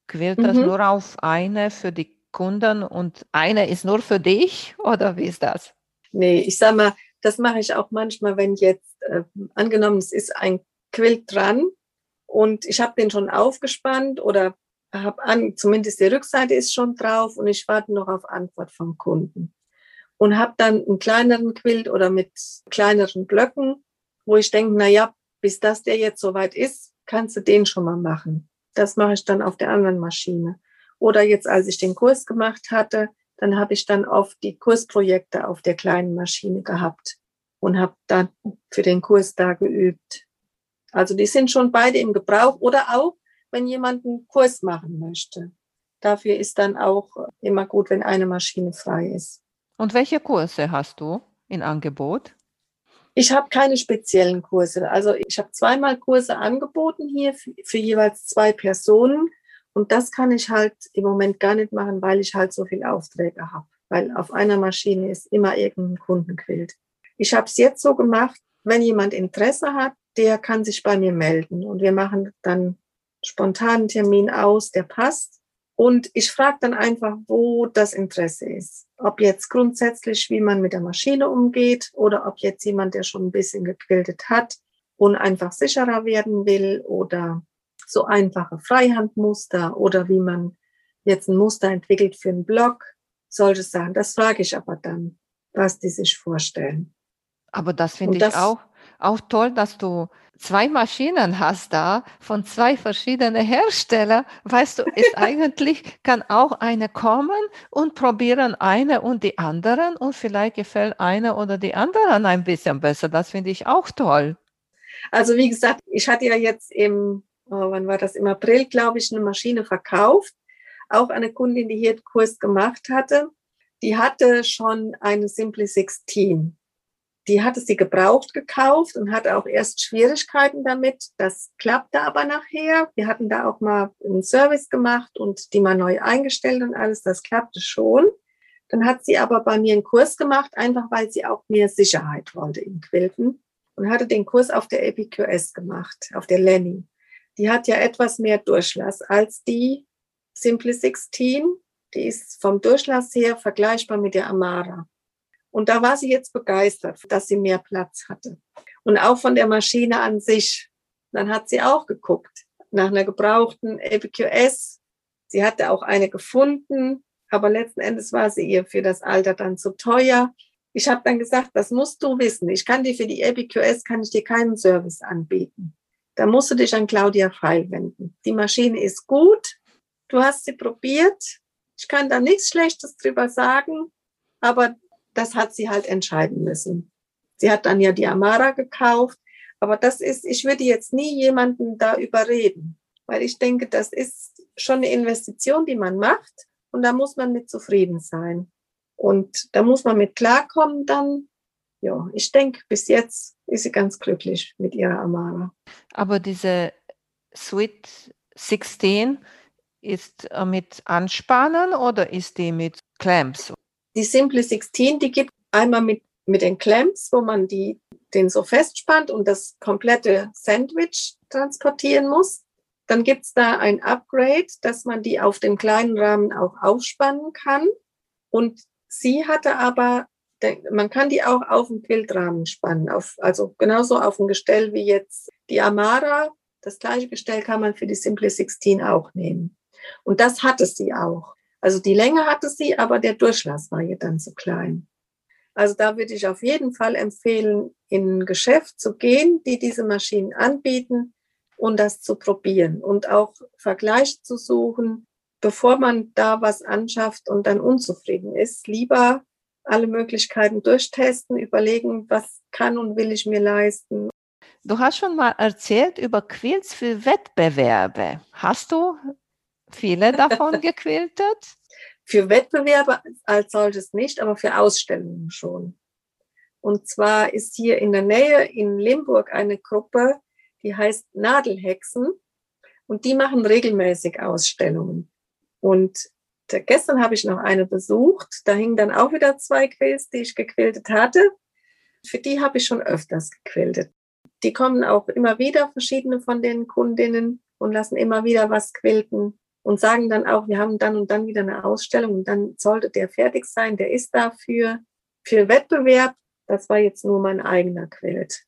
Quillt das mhm. nur auf eine für die Kunden und eine ist nur für dich oder wie ist das?
Nee, ich sag mal, das mache ich auch manchmal, wenn jetzt äh, angenommen, es ist ein Quilt dran und ich habe den schon aufgespannt oder habe an, zumindest die Rückseite ist schon drauf und ich warte noch auf Antwort vom Kunden und habe dann einen kleineren Quilt oder mit kleineren Blöcken, wo ich denke, na ja, bis das der jetzt soweit ist, kannst du den schon mal machen. Das mache ich dann auf der anderen Maschine. Oder jetzt, als ich den Kurs gemacht hatte, dann habe ich dann oft die Kursprojekte auf der kleinen Maschine gehabt und habe dann für den Kurs da geübt. Also die sind schon beide im Gebrauch oder auch, wenn jemand einen Kurs machen möchte. Dafür ist dann auch immer gut, wenn eine Maschine frei ist.
Und welche Kurse hast du in Angebot?
Ich habe keine speziellen Kurse. Also ich habe zweimal Kurse angeboten hier für, für, jeweils zwei Personen. Und das kann ich halt im Moment gar nicht machen, weil ich halt so viele Aufträge habe. Weil auf einer Maschine ist immer irgendein Kundenquilt. Ich habe es jetzt so gemacht, wenn jemand Interesse hat, der kann sich bei mir melden. Und wir machen dann spontanen Termin aus, der passt. Und ich frage dann einfach, wo das Interesse ist. Ob jetzt grundsätzlich, wie man mit der Maschine umgeht oder ob jetzt jemand, der schon ein bisschen gequiltet hat und einfach sicherer werden will oder so einfache Freihandmuster oder wie man jetzt ein Muster entwickelt für einen Blog, solche Sachen. Das frage ich aber dann, was die sich vorstellen.
Aber das finde ich auch, auch toll, dass du zwei Maschinen hast da von zwei verschiedenen Herstellern, weißt du, ist eigentlich, kann auch eine kommen und probieren eine und die anderen und vielleicht gefällt eine oder die anderen ein bisschen besser. Das finde ich auch toll.
Also wie gesagt, ich hatte ja jetzt im, oh, wann war das, im April, glaube ich, eine Maschine verkauft. Auch eine Kundin, die hier den Kurs gemacht hatte, die hatte schon eine Simple 16 die hatte sie gebraucht gekauft und hatte auch erst Schwierigkeiten damit. Das klappte aber nachher. Wir hatten da auch mal einen Service gemacht und die mal neu eingestellt und alles. Das klappte schon. Dann hat sie aber bei mir einen Kurs gemacht, einfach weil sie auch mehr Sicherheit wollte im Quilten und hatte den Kurs auf der EPQS gemacht, auf der Lenny. Die hat ja etwas mehr Durchlass als die Simple 16. Die ist vom Durchlass her vergleichbar mit der Amara. Und da war sie jetzt begeistert, dass sie mehr Platz hatte. Und auch von der Maschine an sich. Dann hat sie auch geguckt nach einer gebrauchten EPQS. Sie hatte auch eine gefunden, aber letzten Endes war sie ihr für das Alter dann zu teuer. Ich habe dann gesagt, das musst du wissen. Ich kann dir für die EPQS kann ich dir keinen Service anbieten. Da musst du dich an Claudia Frei wenden. Die Maschine ist gut. du hast sie probiert. Ich kann da nichts Schlechtes drüber sagen, aber das hat sie halt entscheiden müssen. Sie hat dann ja die Amara gekauft, aber das ist, ich würde jetzt nie jemanden da überreden, weil ich denke, das ist schon eine Investition, die man macht und da muss man mit zufrieden sein. Und da muss man mit klarkommen dann. Ja, ich denke, bis jetzt ist sie ganz glücklich mit ihrer Amara.
Aber diese Sweet 16 ist äh, mit Anspannen oder ist die mit Clamps?
Die Simple 16, die gibt einmal mit, mit den Clamps, wo man die, den so festspannt und das komplette Sandwich transportieren muss. Dann gibt es da ein Upgrade, dass man die auf den kleinen Rahmen auch aufspannen kann. Und sie hatte aber, man kann die auch auf den Bildrahmen spannen, auf, also genauso auf ein Gestell wie jetzt die Amara. Das gleiche Gestell kann man für die Simple 16 auch nehmen. Und das hatte sie auch. Also die Länge hatte sie, aber der Durchlass war ihr dann zu klein. Also da würde ich auf jeden Fall empfehlen, in ein Geschäft zu gehen, die diese Maschinen anbieten und das zu probieren und auch Vergleich zu suchen, bevor man da was anschafft und dann unzufrieden ist. Lieber alle Möglichkeiten durchtesten, überlegen, was kann und will ich mir leisten.
Du hast schon mal erzählt über Quills für Wettbewerbe. Hast du viele davon gequiltet?
Für Wettbewerbe als solches nicht, aber für Ausstellungen schon. Und zwar ist hier in der Nähe in Limburg eine Gruppe, die heißt Nadelhexen und die machen regelmäßig Ausstellungen. Und gestern habe ich noch eine besucht, da hingen dann auch wieder zwei Quills, die ich gequiltet hatte. Für die habe ich schon öfters gequiltet. Die kommen auch immer wieder, verschiedene von den Kundinnen, und lassen immer wieder was quilten und sagen dann auch, wir haben dann und dann wieder eine Ausstellung und dann sollte der fertig sein, der ist dafür. Für Wettbewerb, das war jetzt nur mein eigener Quilt.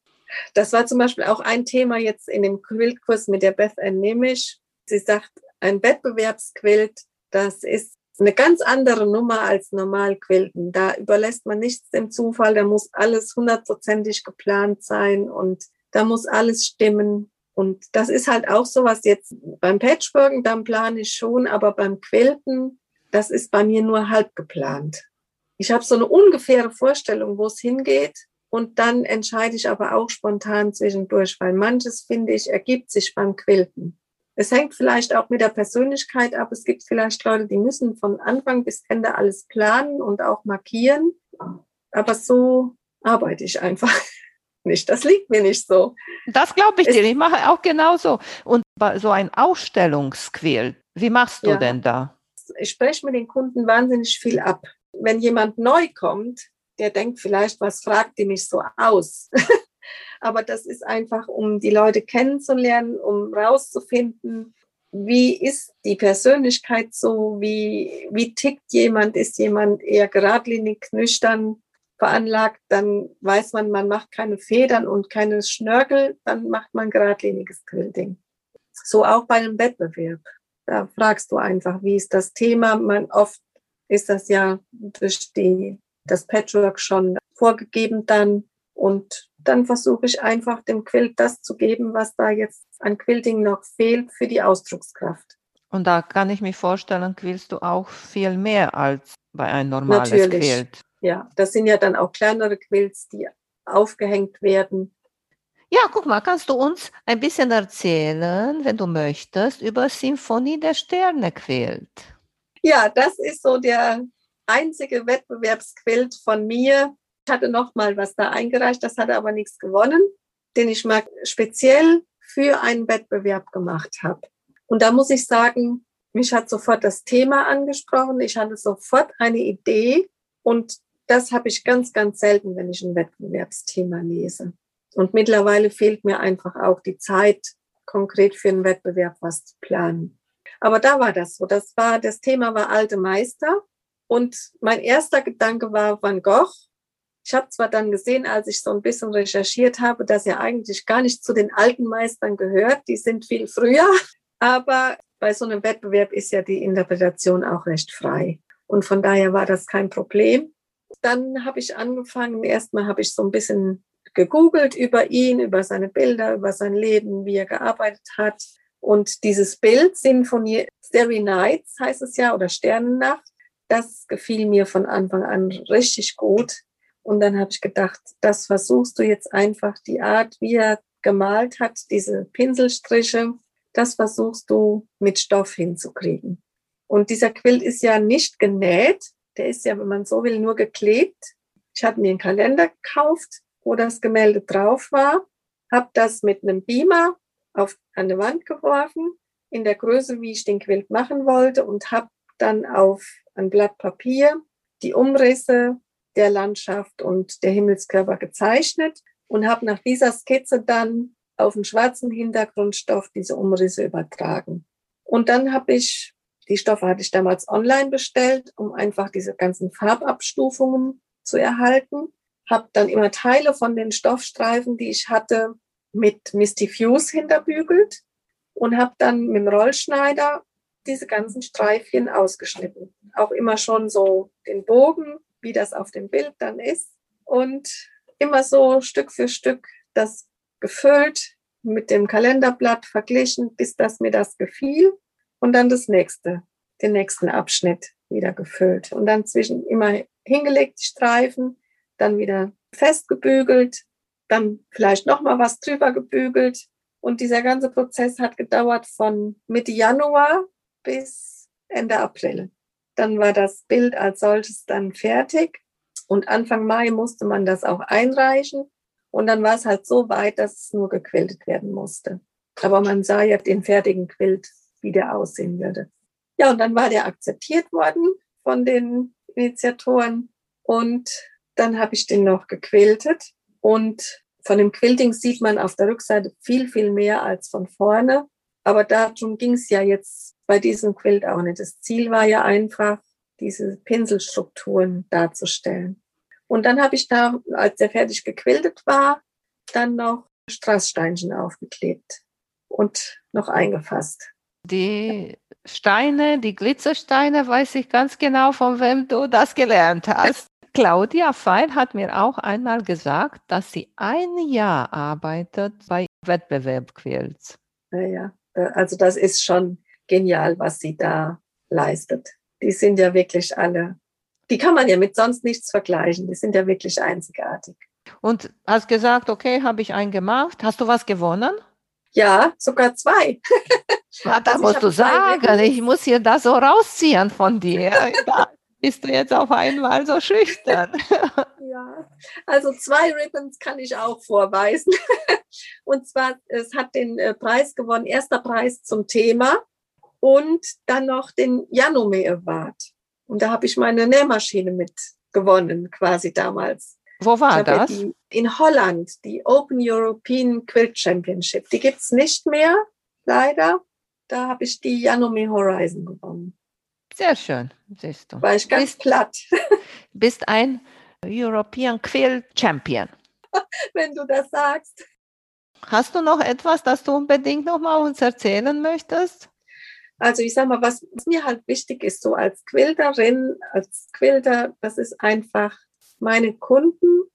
Das war zum Beispiel auch ein Thema jetzt in dem Quiltkurs mit der Beth Ann Nemisch. Sie sagt, ein Wettbewerbsquilt, das ist eine ganz andere Nummer als normal Quilten. Da überlässt man nichts dem Zufall, da muss alles hundertprozentig geplant sein und da muss alles stimmen. Und das ist halt auch so was jetzt beim Patchworken, dann plane ich schon, aber beim Quilten, das ist bei mir nur halb geplant. Ich habe so eine ungefähre Vorstellung, wo es hingeht. Und dann entscheide ich aber auch spontan zwischendurch, weil manches, finde ich, ergibt sich beim Quilten. Es hängt vielleicht auch mit der Persönlichkeit ab. Es gibt vielleicht Leute, die müssen von Anfang bis Ende alles planen und auch markieren. Aber so arbeite ich einfach nicht. Das liegt mir nicht so.
Das glaube ich es, dir. Ich mache auch genauso. Und so ein Ausstellungsquill, wie machst du ja, denn da?
Ich spreche mit den Kunden wahnsinnig viel ab. Wenn jemand neu kommt, der denkt vielleicht, was fragt die mich so aus? Aber das ist einfach, um die Leute kennenzulernen, um rauszufinden, wie ist die Persönlichkeit so, wie, wie tickt jemand, ist jemand eher geradlinig, nüchtern, veranlagt, dann weiß man, man macht keine Federn und keine Schnörkel, dann macht man geradliniges Quilting. So auch bei einem Wettbewerb. Da fragst du einfach, wie ist das Thema? Man oft ist das ja durch die, das Patchwork schon vorgegeben dann. Und dann versuche ich einfach dem Quilt das zu geben, was da jetzt an Quilting noch fehlt für die Ausdruckskraft.
Und da kann ich mir vorstellen, quillst du auch viel mehr als bei einem normalen Quilt.
Ja, das sind ja dann auch kleinere Quills, die aufgehängt werden.
Ja, guck mal, kannst du uns ein bisschen erzählen, wenn du möchtest, über Symphonie der Sterne Quilt?
Ja, das ist so der einzige Wettbewerbsquilt von mir. Ich hatte noch mal was da eingereicht, das hatte aber nichts gewonnen, den ich mal speziell für einen Wettbewerb gemacht habe. Und da muss ich sagen, mich hat sofort das Thema angesprochen. Ich hatte sofort eine Idee und das habe ich ganz, ganz selten, wenn ich ein Wettbewerbsthema lese. Und mittlerweile fehlt mir einfach auch die Zeit, konkret für einen Wettbewerb was zu planen. Aber da war das so. Das war, das Thema war alte Meister. Und mein erster Gedanke war Van Gogh. Ich habe zwar dann gesehen, als ich so ein bisschen recherchiert habe, dass er eigentlich gar nicht zu den alten Meistern gehört. Die sind viel früher. Aber bei so einem Wettbewerb ist ja die Interpretation auch recht frei. Und von daher war das kein Problem. Dann habe ich angefangen, erstmal habe ich so ein bisschen gegoogelt über ihn, über seine Bilder, über sein Leben, wie er gearbeitet hat. Und dieses Bild, Sinfonie Starry Nights heißt es ja, oder Sternennacht, das gefiel mir von Anfang an richtig gut. Und dann habe ich gedacht, das versuchst du jetzt einfach, die Art, wie er gemalt hat, diese Pinselstriche, das versuchst du mit Stoff hinzukriegen. Und dieser Quilt ist ja nicht genäht, der ist ja, wenn man so will, nur geklebt. Ich hatte mir einen Kalender gekauft, wo das Gemälde drauf war, habe das mit einem Beamer auf, an die Wand geworfen, in der Größe, wie ich den Quilt machen wollte und habe dann auf ein Blatt Papier die Umrisse der Landschaft und der Himmelskörper gezeichnet und habe nach dieser Skizze dann auf einen schwarzen Hintergrundstoff diese Umrisse übertragen. Und dann habe ich, die Stoffe hatte ich damals online bestellt, um einfach diese ganzen Farbabstufungen zu erhalten. Habe dann immer Teile von den Stoffstreifen, die ich hatte, mit Misty Fuse hinterbügelt und habe dann mit dem Rollschneider diese ganzen Streifchen ausgeschnitten. Auch immer schon so den Bogen, wie das auf dem Bild dann ist. Und immer so Stück für Stück das gefüllt, mit dem Kalenderblatt verglichen, bis das mir das gefiel. Und dann das nächste, den nächsten Abschnitt wieder gefüllt. Und dann zwischen immer hingelegt, Streifen, dann wieder festgebügelt, dann vielleicht nochmal was drüber gebügelt. Und dieser ganze Prozess hat gedauert von Mitte Januar bis Ende April. Dann war das Bild als solches dann fertig. Und Anfang Mai musste man das auch einreichen. Und dann war es halt so weit, dass es nur gequiltet werden musste. Aber man sah ja den fertigen Quilt, wie der aussehen würde. Ja, und dann war der akzeptiert worden von den Initiatoren. Und dann habe ich den noch gequiltet. Und von dem Quilting sieht man auf der Rückseite viel, viel mehr als von vorne. Aber darum ging es ja jetzt bei diesem Quilt auch nicht. Das Ziel war ja einfach, diese Pinselstrukturen darzustellen. Und dann habe ich da, als der fertig gequiltet war, dann noch Strasssteinchen aufgeklebt und noch eingefasst.
Die Steine, die Glitzersteine, weiß ich ganz genau, von wem du das gelernt hast. Claudia Fein hat mir auch einmal gesagt, dass sie ein Jahr arbeitet bei Wettbewerbquilts.
Naja, äh, also das ist schon genial, was sie da leistet. Die sind ja wirklich alle, die kann man ja mit sonst nichts vergleichen. Die sind ja wirklich einzigartig.
Und hast gesagt, okay, habe ich einen gemacht. Hast du was gewonnen?
Ja, sogar zwei.
Na, da also musst du sagen, ich muss hier das so rausziehen von dir. bist du jetzt auf einmal so schüchtern?
Ja, also zwei Ribbons kann ich auch vorweisen. Und zwar, es hat den äh, Preis gewonnen, erster Preis zum Thema und dann noch den Janome Award. Und da habe ich meine Nähmaschine mit gewonnen, quasi damals.
Wo war das?
Die, in Holland, die Open European Quilt Championship. Die gibt es nicht mehr, leider. Da habe ich die Janome Horizon gewonnen.
Sehr schön, siehst du.
War ich ganz bist, platt.
bist ein European Quill Champion.
Wenn du das sagst.
Hast du noch etwas, das du unbedingt noch mal uns erzählen möchtest?
Also ich sage mal, was, was mir halt wichtig ist, so als Quilterin, als Quilter, das ist einfach meine Kunden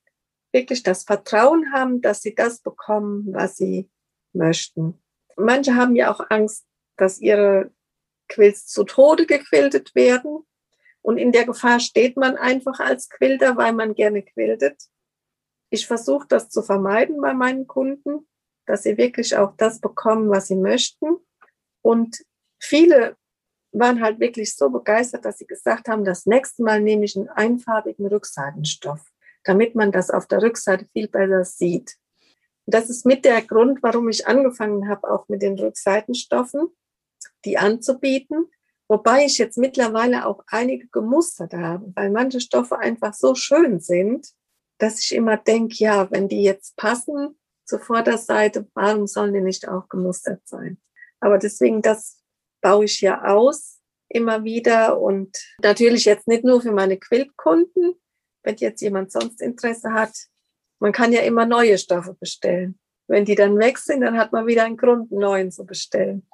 wirklich das Vertrauen haben, dass sie das bekommen, was sie möchten. Manche haben ja auch Angst, dass ihre Quills zu Tode gequiltet werden. Und in der Gefahr steht man einfach als Quilter, weil man gerne quiltet. Ich versuche das zu vermeiden bei meinen Kunden, dass sie wirklich auch das bekommen, was sie möchten. Und viele waren halt wirklich so begeistert, dass sie gesagt haben, das nächste Mal nehme ich einen einfarbigen Rückseitenstoff, damit man das auf der Rückseite viel besser sieht. Und das ist mit der Grund, warum ich angefangen habe, auch mit den Rückseitenstoffen, die anzubieten. Wobei ich jetzt mittlerweile auch einige gemustert habe, weil manche Stoffe einfach so schön sind, dass ich immer denke, ja, wenn die jetzt passen zur Vorderseite, warum sollen die nicht auch gemustert sein? Aber deswegen, das baue ich ja aus immer wieder und natürlich jetzt nicht nur für meine Quiltkunden, wenn jetzt jemand sonst Interesse hat. Man kann ja immer neue Stoffe bestellen. Wenn die dann weg sind, dann hat man wieder einen Grund, einen neuen zu bestellen.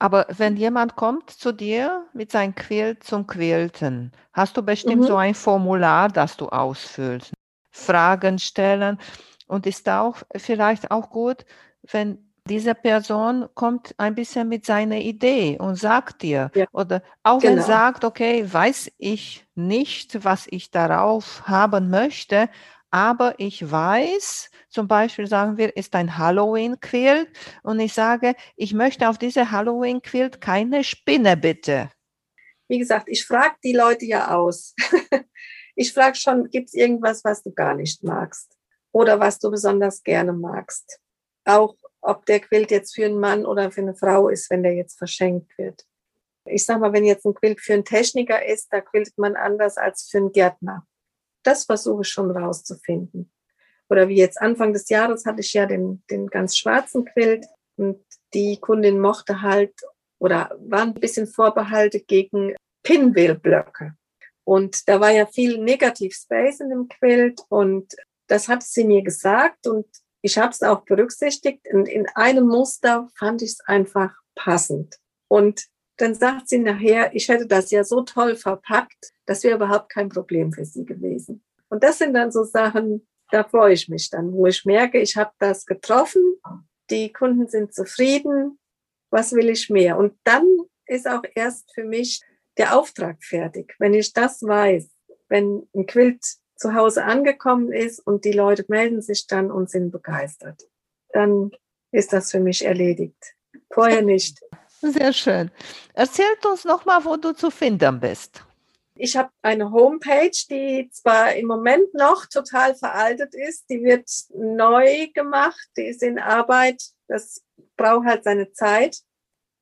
Aber wenn jemand kommt zu dir mit seinem Quilt zum Quilten, hast du bestimmt mhm. so ein Formular, das du ausfüllst, Fragen stellen und ist auch vielleicht auch gut, wenn diese Person kommt ein bisschen mit seiner Idee und sagt dir,
Ja.
oder auch
Genau.
wenn sagt, okay, weiß ich nicht, was ich darauf haben möchte, aber ich weiß, zum Beispiel sagen wir, ist ein Halloween-Quilt und ich sage, ich möchte auf diese Halloween-Quilt keine Spinne bitte.
Wie gesagt, ich frage die Leute ja aus. ich frage schon, gibt es irgendwas, was du gar nicht magst? Oder was du besonders gerne magst? Auch ob der Quilt jetzt für einen Mann oder für eine Frau ist, wenn der jetzt verschenkt wird. Ich sag mal, wenn jetzt ein Quilt für einen Techniker ist, da quiltet man anders als für einen Gärtner. Das versuche ich schon rauszufinden. Oder wie jetzt Anfang des Jahres hatte ich ja den, den ganz schwarzen Quilt und die Kundin mochte halt oder war ein bisschen vorbehalten gegen Pinwheel-Blöcke. Und da war ja viel Negativ Space in dem Quilt und das hat sie mir gesagt und ich habe es auch berücksichtigt. Und in einem Muster fand ich es einfach passend. Und dann sagt sie nachher, ich hätte das ja so toll verpackt, das wäre überhaupt kein Problem für sie gewesen. Und das sind dann so Sachen, da freue ich mich dann, wo ich merke, ich habe das getroffen, die Kunden sind zufrieden, was will ich mehr? Und dann ist auch erst für mich der Auftrag fertig. Wenn ich das weiß, wenn ein Quilt zu Hause angekommen ist und die Leute melden sich dann und sind begeistert, dann ist das für mich erledigt. Vorher nicht.
Sehr schön. Erzählt uns nochmal, wo du zu finden bist.
Ich habe eine Homepage, die zwar im Moment noch total veraltet ist, die wird neu gemacht, die ist in Arbeit, das braucht halt seine Zeit.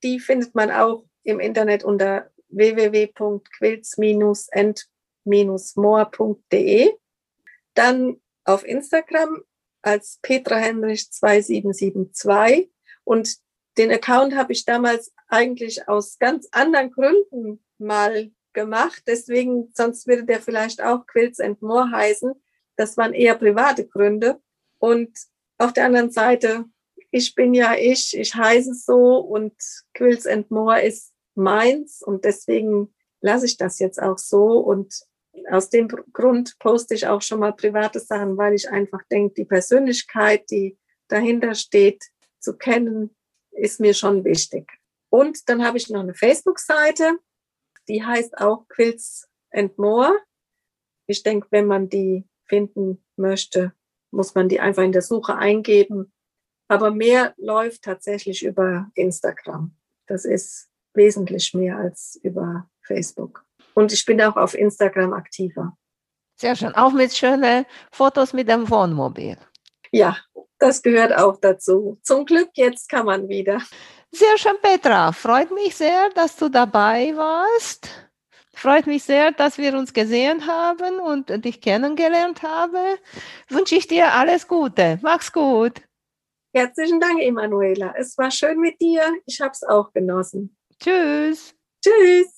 Die findet man auch im Internet unter www.quilts-end-moor.de. Dann auf Instagram als Petra Henrich 2772 und den Account habe ich damals eigentlich aus ganz anderen Gründen mal gemacht. Deswegen, sonst würde der vielleicht auch Quilts and More heißen. Das waren eher private Gründe. Und auf der anderen Seite, ich bin ja ich, ich heiße so und Quilts and More ist meins und deswegen lasse ich das jetzt auch so und aus dem Grund poste ich auch schon mal private Sachen, weil ich einfach denke, die Persönlichkeit, die dahinter steht, zu kennen, ist mir schon wichtig. Und dann habe ich noch eine Facebook-Seite, die heißt auch Quilts and More. Ich denke, wenn man die finden möchte, muss man die einfach in der Suche eingeben. Aber mehr läuft tatsächlich über Instagram. Das ist wesentlich mehr als über Facebook. Und ich bin auch auf Instagram aktiver.
Sehr schön. Auch mit schönen Fotos mit dem Wohnmobil.
Ja, das gehört auch dazu. Zum Glück, jetzt kann man wieder.
Sehr schön, Petra. Freut mich sehr, dass du dabei warst. Freut mich sehr, dass wir uns gesehen haben und dich kennengelernt haben. Wünsche ich dir alles Gute. Mach's gut.
Herzlichen Dank, Emanuela. Es war schön mit dir. Ich habe es auch genossen.
Tschüss.
Tschüss.